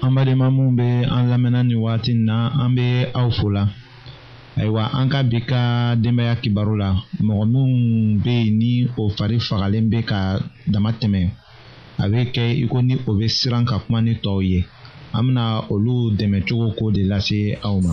an badenma minnu bɛ an lamɛnna nin wagati in na an bɛ aw fo la ayiwa an ka bi ka denbaya kibaru la mɔgɔ minnu bɛ yen ni o fari fagalen bɛ ka dama tɛmɛ a bɛ kɛ i ko ni o bɛ siran ka kuma ni tɔw ye an bɛna olu dɛmɛ cogo ko de lase aw ma.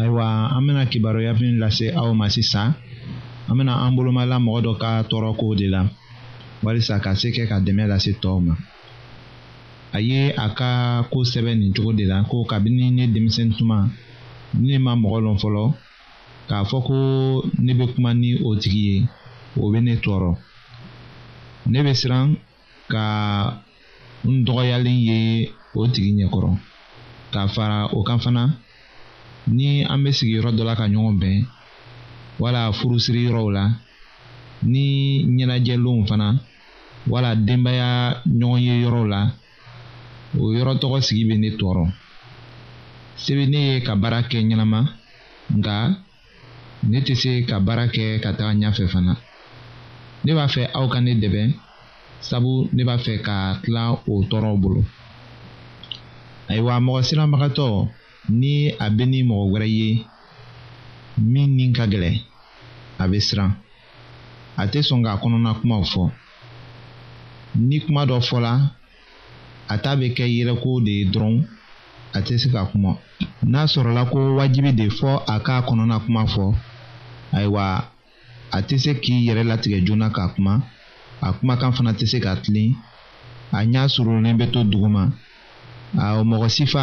ayiwa an bɛna kibaruya min lase aw ma sisan an bɛna an bolomala mɔgɔ dɔ ka tɔɔrɔko de la walisa ka se kɛ ka dɛmɛ lase tɔw ma a ye a ka ko sɛbɛn nin cogo de la ko kabini ne denmisɛn tuma ne ma mɔgɔ lɔn fɔlɔ k'a fɔ ko ne bɛ kuma ni o tigi ye o bɛ ne tɔɔrɔ ne bɛ siran ka n dɔgɔyalen ye o tigi ɲɛkɔrɔ ka fara o kan fana ni an bɛ sigi yɔrɔ dɔ la ka ɲɔgɔn bɛn wala furusiri yɔrɔw la ni ɲɛnajɛlenw fana wala denbaya ɲɔgɔn ye yɔrɔw la o yɔrɔ tɔgɔ sigi bɛ ne tɔɔrɔ se bɛ ne ye ka baara kɛ ɲɛnama nka ne tɛ se ka baara kɛ ka taga ɲɛfɛ fana ne b'a fɛ aw ka ne dɛmɛ sabu ne b'a fɛ ka tila o tɔɔrɔw bolo ayiwa mɔgɔ siranbagatɔ ni a bɛ ni mɔgɔ wɛrɛ ye min ni ka gɛlɛn a bɛ siran a tɛ sɔn k'a kɔnɔna kumaw fɔ. ni kuma dɔ fɔla a ta bɛ kɛ yɛrɛko de ye dɔrɔn a tɛ se ka kuma n'a sɔrɔla ko wajibi de fɔ a k'a kɔnɔna kuma fɔ ayiwa a tɛ se k'i yɛrɛ latigɛ joona ka kuma a kumakan fana tɛ se ka tilen a ɲɛ surunnen bɛ to duguma a mɔgɔ sifa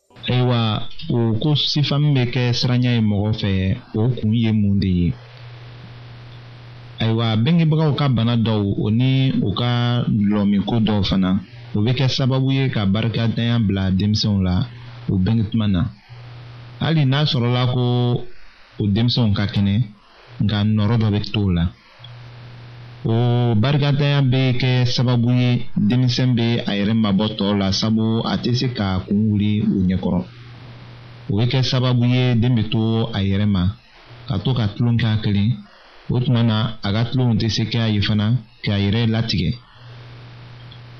ayiwa o ko sifamu bɛ kɛ siranya ye mɔgɔ fɛ o kun ye mun de ye ayiwa bengebagaw ka bana dɔw o ni u ka lɔmiko dɔw fana o bɛ kɛ sababu ye ka barikadanya bila denmisɛnw la u bɛnge tuma na hali n'a sɔrɔla ko o denmisɛnw ka kɛnɛ nka nɔrɔ dɔ bɛ t'o la o barikatanya bɛ kɛ sababu ye denmisɛn bɛ a yɛrɛ mabɔ tɔw la sabu a tɛ se ka kun wuli u ɲɛkɔrɔ o bɛ kɛ sababu ye den bɛ to a yɛrɛ ma ka to ka tulon k'a kelen o tuma na a ka tulonw tɛ se k'a ye fana k'a yɛrɛ latigɛ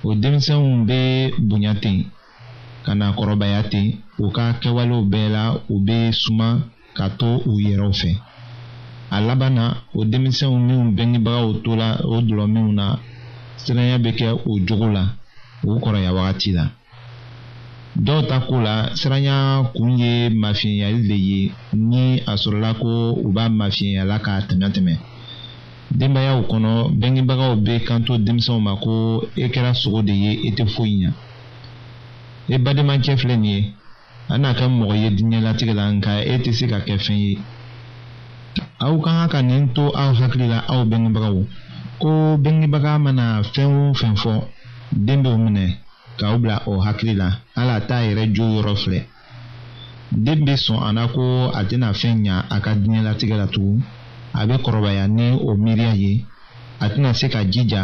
o denmisɛnw bɛ bonya ten ka na kɔrɔbaya ten u ka kɛwalew bɛɛ la u bɛ suma ka to u yɛrɛw fɛ a laban na o denmisɛnw minnu bɛngebagaw tola o dulɔminw na siranya bɛ kɛ o jogo la o kɔrɔya wagati la dɔw ta ko la siranya kun ye mafiɲɛyali de ye ni a sɔrɔla ko u b'a mafiɲɛyala k'a tɛmɛ tɛmɛ denbayaw kɔnɔ bɛngebagaw bɛ kanto denmisɛnw ma ko e kɛra sogo de ye e tɛ foyi ɲɛ e bademakɛ filɛ nin ye an na kɛ mɔgɔ ye diɲɛlatigɛ la nka e tɛ se ka kɛ fɛn ye aw ka kan ka nin to aw hakili la aw bɛngebagaw ko bɛngebaga mana fɛn o fɛn fɔ den b'o minɛ k'aw bila o hakili la hali a t'a yɛrɛ jo yɔrɔ filɛ den bɛ sɔn a la ko a tɛna fɛn ɲa a ka diɲɛlatigɛ la tugun a bɛ kɔrɔbaya ni o miiriya ye a tɛna se ka jija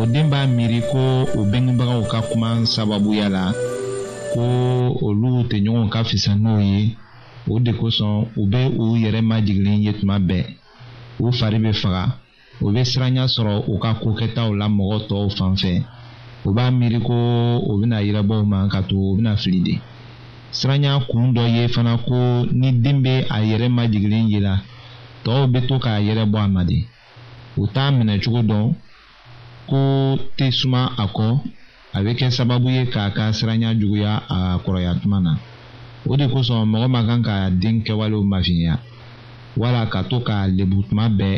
o den b'a miiri ko o bɛngebagaw ka kuma sababuya la ko olu tɛ ɲɔgɔn ka fisa n'o ye o de kosɔn u bɛ u yɛrɛ majigilen ye tuma bɛɛ u fari bɛ faga u bɛ siranya sɔrɔ u ka ko kɛtaw la mɔgɔ tɔw fan fɛ u b'a miiri ko u bɛna yirabɔ u ma ka to u bɛna fili de siranya kun dɔ ye fana ko ni den bɛ a yɛrɛ majigilen ye la tɔw bɛ to k'a yɛrɛ bɔ a ma de u t'a minɛ cogo dɔn ko tɛ suma a kɔ a bɛ kɛ sababu ye k'a ka siranya juguya a kɔrɔya tuma na o de kosɔn mɔgɔ man kan ka den kɛwalew mafiɲɛya wala ka to k'a lebu tuma bɛɛ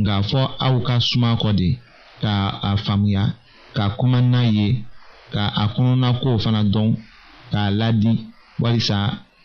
nka fɔ aw ka suma kɔ de ka a faamuya ka kuma n'a ye ka a kɔnɔna kow fana dɔn k'a ladi walisa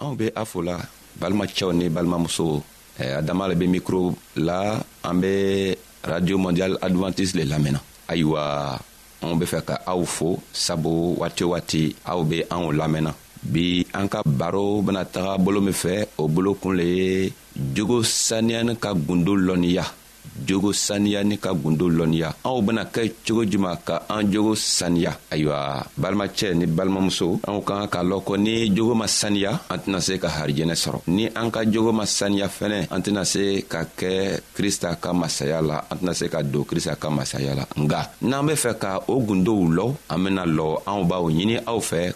anw be a fola balimacɛw ni balimamusow eh, a dama le be mikro la an be radio mondial adventiste le lamɛnna ayiwa anw be fɛ ka aw fo sabu waati o waati aw be anw lamɛnna bi an ka baro bena taga bolo min fɛ o bolo kun le ye jogo saniyani ka gundo lɔnniya jogo saniya ni ka gundo lɔnniya anw bena kɛ cogo juman ka an jogo saniya ayiwa balimacɛ ni balimamuso anw ka kan k'a lɔn ko ni jogo ma saniya an tɛna se ka harijɛnɛ sɔrɔ ni an ka jogo ma saniya fɛnɛ an tɛna se ka kɛ krista ka masaya la an tɛna se ka don krista ka masaya la nga n'an be fɛ ka o gundow lɔ an bena lɔ anw b'aw ɲini aw fɛ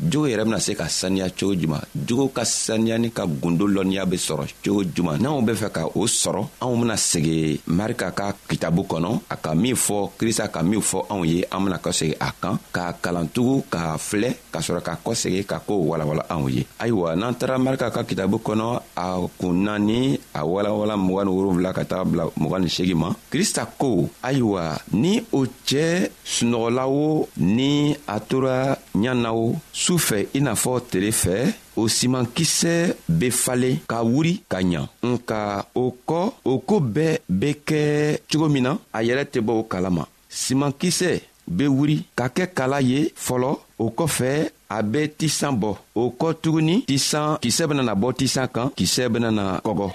jogo yɛrɛ bena se ka saniya cogo juman jogo ka saniyani ka gundo lɔnniya be sɔrɔ cogo juman n'anw be fɛ ka o sɔrɔ anw bena segi marika ka kitabu kɔnɔ a ka min fɔ krista ka min fɔ anw ye an bena kɔsegi a kan k'a kalantugu k'a filɛ ka sɔrɔ ka kɔsegi ka koo walawala anw ye ayiwa n'an taara marika ka kitabu kɔnɔ a kun naani a walawala mugan ni wolonfila ka taga bila mugan ni segi ma krista ko ayiwa ni o cɛɛ sunɔgɔla wo ni a tora ɲannaw su fɛ i n'a fɔ tele fɛ o simankisɛ be falen ka wuri ka ɲa nka o kɔ o ko bɛɛ be kɛ cogo min na a yɛrɛ tɛ bɔ o kalama simankisɛ be wuri ka kɛ kala ye fɔlɔ o kɔfɛ a bɛ tisan bɔ o kɔ tuguni tisan kisɛ benana bɔ tisan kan kisɛ benana kɔgɔ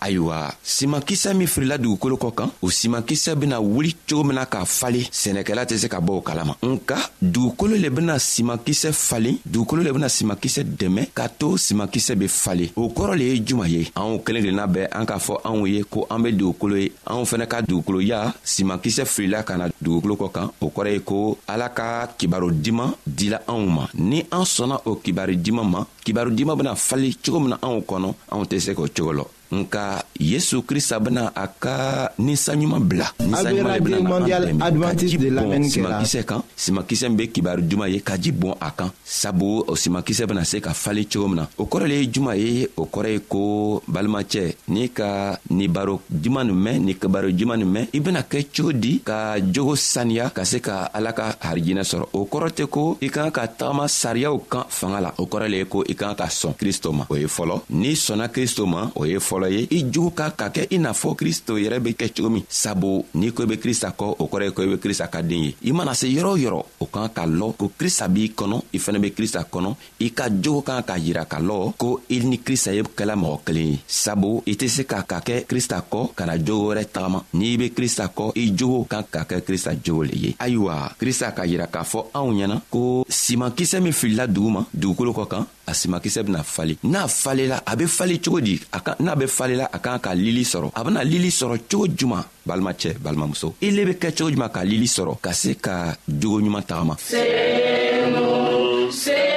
ayiwa simankisɛ min firila dugukolo kɔ kan o simankisɛ bena wuli cogo min na ka falen sɛnɛkɛla tɛ se ka bɔ o kalama nka dugukolo le bena simankisɛ falen dugukolo le bena simankisɛ dɛmɛ k'a to simankisɛ be falen o kɔrɔ le ye juman ye anw kelen kelenna bɛɛ an k'a fɔ anw ye ko an be dugukolo ye anw fɛnɛ ka dugukoloya simankisɛ filila ka na dugukolo kɔ kan o kɔrɔ ye ko ala ka kibaro diman dila anw ma ni an sɔnna o kibari diman ma kibaru dima bena fali cogo min na anw kɔnɔ anw tɛ se k'o cogo lɔ nka yesu krista bena a ka ninsanɲuman bila ninsanɲuman le bena na an dɛmɛ ka ji bɔn simakisɛ kan simakisɛ min be kibaru duma ye ka ji bɔn a kan sabu o simakisɛ bena se ka fali cogo min na o kɔrɔ le ye juma ye o kɔrɔ ye ko balimacɛ n'i ka ni baro juma nin mɛn ni kibaro juma nin mɛn i bena kɛ cogo di ka jogo saniya ka se ka ala ka harijinɛ sɔrɔ o kɔrɔ tɛ ko i kan ka tagama sariyaw kan fanga la o kɔrɔ le ye ko i kan ka sɔn kristo ma o ye fɔlɔ n'i sɔnna kristo ma o ye fɔlɔ ye i jugu ka ka kɛ i n'a fɔ kristo yɛrɛ be kɛ cogo min sabu n'i ko i be krista kɔ o kɔrɔ ye ko i be krista ka den ye i mana se yɔrɔ o yɔrɔ o kan ka lɔ ko krista b'i kɔnɔ i fɛnɛ be krista kɔnɔ i ka jogo kan ka yira ka lɔ ko i ni krista ye kɛla mɔgɔ kelen ye sabu i tɛ se ka ka kɛ krista kɔ ka na jogo wɛrɛ tagama n'i be krista kɔ i jogo kan ka kɛ krista jogo le ye ayiwa krista k'a yira k'a fɔ anw ɲɛna ko simankisɛ min filila dugu ma dugukolo kɔ kan a simakisɛ bena fale n'a falela a be fale cogo di n'a be falela a kan ka lili sɔrɔ a bena lili sɔrɔ cogo juman balimacɛ balimamuso i le be kɛ cogo juman ka lili sɔrɔ ka se ka jogo ɲuman tagama senu, senu.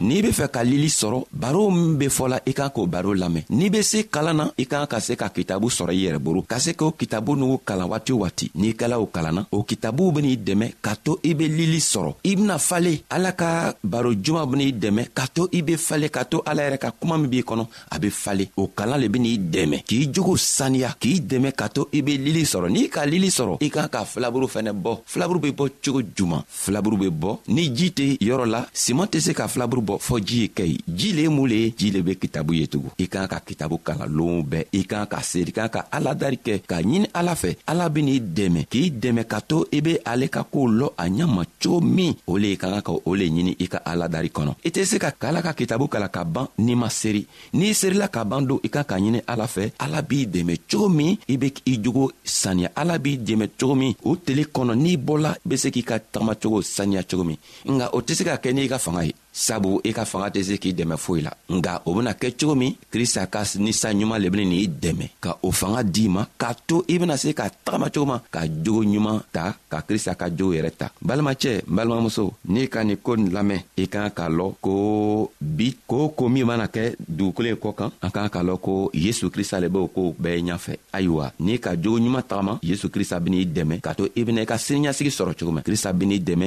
n'i be fɛ ka lili sɔrɔ baro min be fɔla i kan k'o baro lamɛn n'i be se kalan na i kan ka se ka kitabu sɔrɔ i yɛrɛ boro ka se k'o kitabu n'u kalan waati waati n'i kɛla o kalan na o kitabuw ben'i dɛmɛ k'a to i be lili sɔrɔ i bena fale ala ka baro juman ben'i dɛmɛ k'a to i be fale k'a to ala yɛrɛ ka kuma min b'i kɔnɔ a bɛ falen o kalan le bɛn'i dɛmɛ k'i jogo saniya k'i dɛmɛ ka to i bɛ lili sɔrɔ n'i ka lili sɔrɔ i kan ka filaburu fɛnɛ bɔ filaburu bɛ bɔ cogo juman filaburu bɛ bɔ ni ji tɛ yɔrɔ la siman tɛ se ka filaburu bɔ fɔɔ ji ye kɛ ye ji le ye mun le ye ji le bɛ kitabu ye tugun i kan ka kitabu kalan lon bɛɛ i kan ka seeri kan ka aladari kɛ k'a ɲini ala fɛ ala bɛn'i dɛmɛ k'i dɛmɛ ka to i bɛ ale ka kow lɔ a ɲɛ ma cogo min o le ka kan ka o le ɲini i ka ala dari kɔnɔ i tɛ se ka kala ka kitabu kala ka ban n'i ma seri n'i serila ka ban don i kan ka ɲini ala fɛ ala b'i dɛmɛ cogo min i be i jogo saniya ala b'i dɛmɛ cogo min o tele kɔnɔ n'i bɔla i be se k'i ka tagamacogo saniya cogo min nka o tɛ se ka kɛ n'i ka fanga ye sabu i ka fanga tɛ se k'i dɛmɛ foyi la nga o bena kɛ cogo min krista ka ni san ɲuman le bene n'i dɛmɛ ka o fanga d'i ma k'a to i bena se ka tagama cogo ma ka jogo ɲuman ta ka krista ka jogo yɛrɛ ta balimacɛ n balimamuso n'i ka nin ko nin lamɛn i kan k'a lɔn ko bi koo ko min mana kɛ dugukolo ye kɔ kan an kan k'a lɔn ko yesu krista le b'o koow bɛɛ ɲafɛ ayiwa n'i ka jogo ɲuman tagama yesu krista ben'i dɛmɛ k'a to i bena i ka siniɲasigi sɔrɔ cogo ma krista ben'i dɛmɛ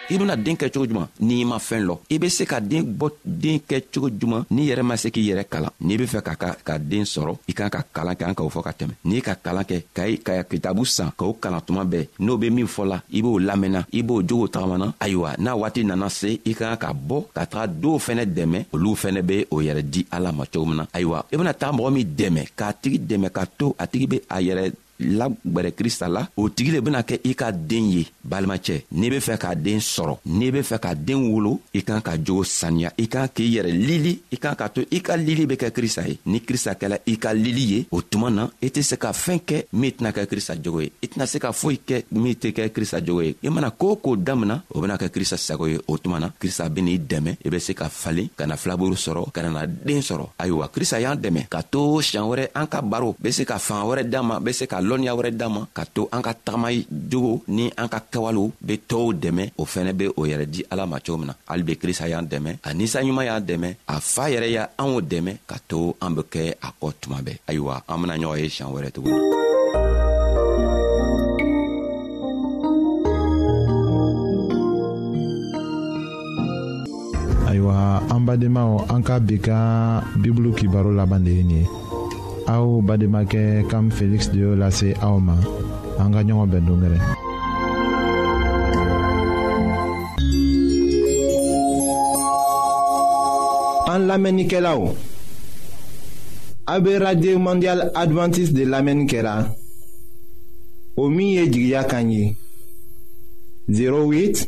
i bena den kɛ cogo juman n'i ma fɛɛn lɔ i be se ka den bɔ den kɛ cogo juman n'i yɛrɛ ma se k'i yɛrɛ kalan n'i be fɛ ka ka ka den sɔrɔ i kan ka kalan kɛ an k'o fɔ ka tɛmɛ n'i ka kalan kɛ ka i ka kitabu san k'o kalan tuma bɛɛ n'o be min fɔla i b'o lamɛnna i b'o jogo tagamana ayiwa n'a waati nana se i ka kan ka bɔ ka taga dɔw fɛnɛ dɛmɛ olu fɛnɛ be o yɛrɛ di ala ma cogo min na ayiwa i bena taga mɔgɔ min dɛmɛ k'a tigi dɛmɛ ka to a tigi be a yɛrɛ lagwɛrɛ krista la o tigi le bena kɛ i ka den ye balimacɛ n'i be fɛ k'a den sɔrɔ n'i be fɛ ka den wolo i kan ka jogo saniya i kan k'i yɛrɛ lili i kan k'a to i ka lili be kɛ krista ye ni krista kɛla i ka lili ye o tuma na i tɛ se ka fɛɛn kɛ min tɛna kɛ krista jogo ye i tɛna se ka foyi kɛ min tɛ kɛ krista jogo ye i mana koo k'o damina o bena kɛ krista sago ye o tuma na krista ben'i dɛmɛ i be se ka falen ka na filaburu sɔrɔ ka nana den sɔrɔ ayiwa krista y'an dɛmɛ ka to siɲan wɛrɛ an ka baro be se ka fanga wɛrɛ d'an ma be se ka lɔnniya wɛrɛ d'an ma ka to an ka tagama jogo ni an ka kɛwalew be tɔɔw dɛmɛ o fɛnɛ be o yɛrɛ di ala ma cogo min na hali be krista y'an dɛmɛ a ninsanɲuman y'an dɛmɛ a fa yɛrɛ y' anw dɛmɛ ka to an be kɛ a kɔ tuma bɛɛ ayiwa an bena ɲɔgɔn ye siɲan wɛrɛ tuguni ayiwa an badenmaw an ka bi ka bibulu kibaro laban de ye nin ye aw bademakɛ kam feliksi de y'o lase aw ma an ka ɲɔgɔn bɛn dongɛrɛ an lamɛnnikɛlaw a bɛ radio mondial adventiste de lamɛnni kɛra o min ye jigiya kan ye 08